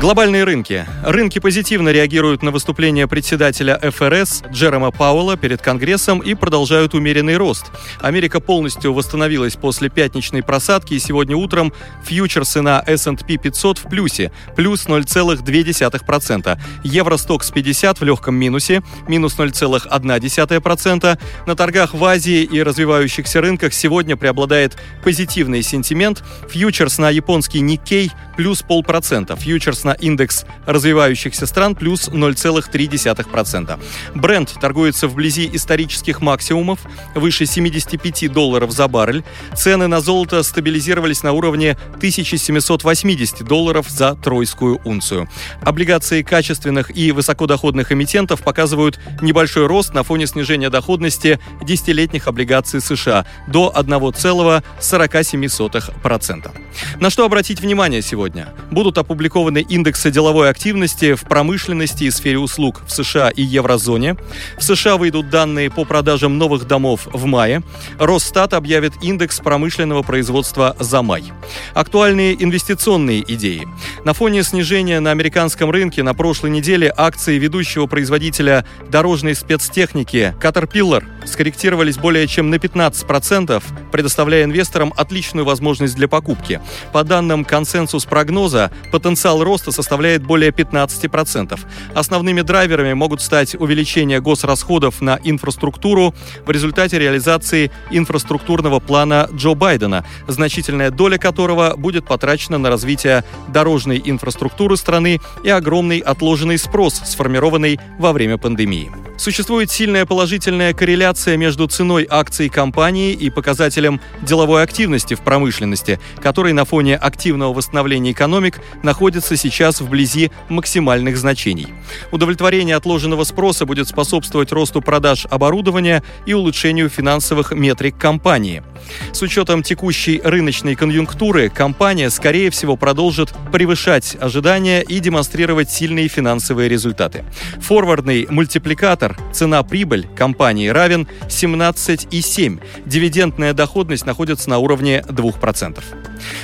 Глобальные рынки. Рынки позитивно реагируют на выступление председателя ФРС Джерома Пауэлла перед Конгрессом и продолжают умеренный рост. Америка полностью восстановилась после пятничной просадки, и сегодня утром фьючерсы на S&P 500 в плюсе, плюс 0,2%. Евростокс 50 в легком минусе, минус 0,1%. На торгах в Азии и развивающихся рынках сегодня преобладает позитивный сентимент. Фьючерс на японский Никкей плюс полпроцента. Фьючерс на индекс развивающихся стран плюс 0,3%. Бренд торгуется вблизи исторических максимумов, выше 75 долларов за баррель. Цены на золото стабилизировались на уровне 1780 долларов за тройскую унцию. Облигации качественных и высокодоходных эмитентов показывают небольшой рост на фоне снижения доходности десятилетних облигаций США до 1,47%. На что обратить внимание сегодня? Будут опубликованы индексы деловой активности в промышленности и сфере услуг в США и еврозоне. В США выйдут данные по продажам новых домов в мае. Росстат объявит индекс промышленного производства за май. Актуальные инвестиционные идеи. На фоне снижения на американском рынке на прошлой неделе акции ведущего производителя дорожной спецтехники Caterpillar скорректировались более чем на 15%, предоставляя инвесторам отличную возможность для покупки. По данным консенсус прогноза, потенциал роста составляет более 15%. Основными драйверами могут стать увеличение госрасходов на инфраструктуру в результате реализации инфраструктурного плана Джо Байдена, значительная доля которого будет потрачена на развитие дорожной инфраструктуры страны и огромный отложенный спрос, сформированный во время пандемии. Существует сильная положительная корреляция между ценой акций компании и показателем деловой активности в промышленности, который на фоне активного восстановления экономик находится сейчас вблизи максимальных значений. Удовлетворение отложенного спроса будет способствовать росту продаж оборудования и улучшению финансовых метрик компании. С учетом текущей рыночной конъюнктуры, компания, скорее всего, продолжит превышать ожидания и демонстрировать сильные финансовые результаты. Форвардный мультипликатор. Цена-прибыль компании равен 17,7. Дивидендная доходность находится на уровне 2%.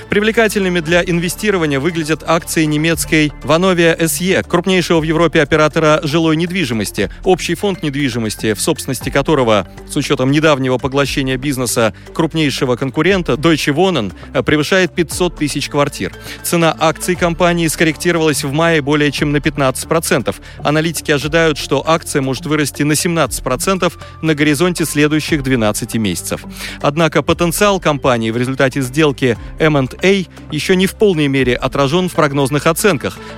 Привлекательными для инвестирования выглядят акции немецкой Vanovia SE, крупнейшего в Европе оператора жилой недвижимости. Общий фонд недвижимости, в собственности которого, с учетом недавнего поглощения бизнеса крупнейшего конкурента Deutsche Wohnen, превышает 500 тысяч квартир. Цена акций компании скорректировалась в мае более чем на 15%. Аналитики ожидают, что акция может вырасти на 17% на горизонте следующих 12 месяцев. Однако потенциал компании в результате сделки M&A еще не в полной мере отражен в прогнозных оценках.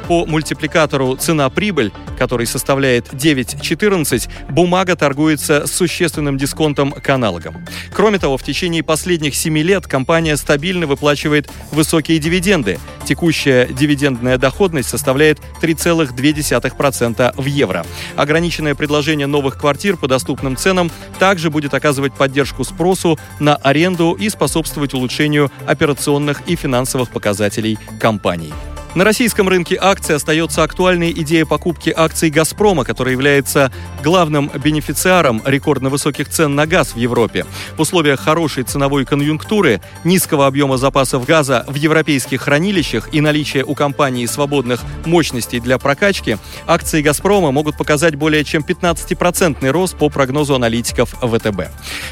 По мультипликатору цена-прибыль, который составляет 9.14, бумага торгуется с существенным дисконтом к аналогам. Кроме того, в течение последних 7 лет компания стабильно выплачивает высокие дивиденды. Текущая дивидендная доходность составляет 3,2% в евро. Ограниченное предложение новых квартир по доступным ценам также будет оказывать поддержку спросу на аренду и способствовать улучшению операционных и финансовых показателей компании. На российском рынке акций остается актуальной идея покупки акций «Газпрома», который является главным бенефициаром рекордно высоких цен на газ в Европе. В условиях хорошей ценовой конъюнктуры, низкого объема запасов газа в европейских хранилищах и наличия у компании свободных мощностей для прокачки, акции «Газпрома» могут показать более чем 15% рост по прогнозу аналитиков ВТБ.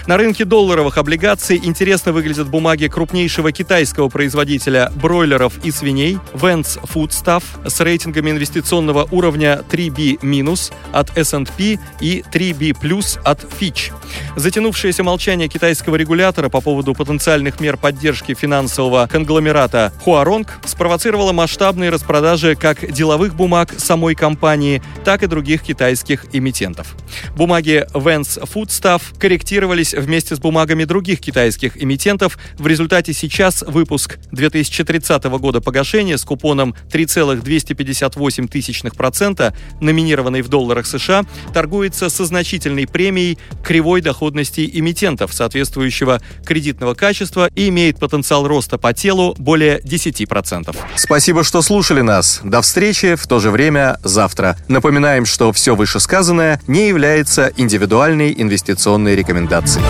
На рынке долларовых облигаций интересно выглядят бумаги крупнейшего китайского производителя бройлеров и свиней Vents Advance Foodstuff с рейтингами инвестиционного уровня 3B- от S&P и 3B+, от Fitch. Затянувшееся молчание китайского регулятора по поводу потенциальных мер поддержки финансового конгломерата Huarong спровоцировало масштабные распродажи как деловых бумаг самой компании, так и других китайских эмитентов. Бумаги Vance Foodstuff корректировались вместе с бумагами других китайских эмитентов. В результате сейчас выпуск 2030 года погашения с купоном купоном 3,258%, номинированный в долларах США, торгуется со значительной премией кривой доходности эмитентов соответствующего кредитного качества и имеет потенциал роста по телу более 10%. Спасибо, что слушали нас. До встречи в то же время завтра. Напоминаем, что все вышесказанное не является индивидуальной инвестиционной рекомендацией.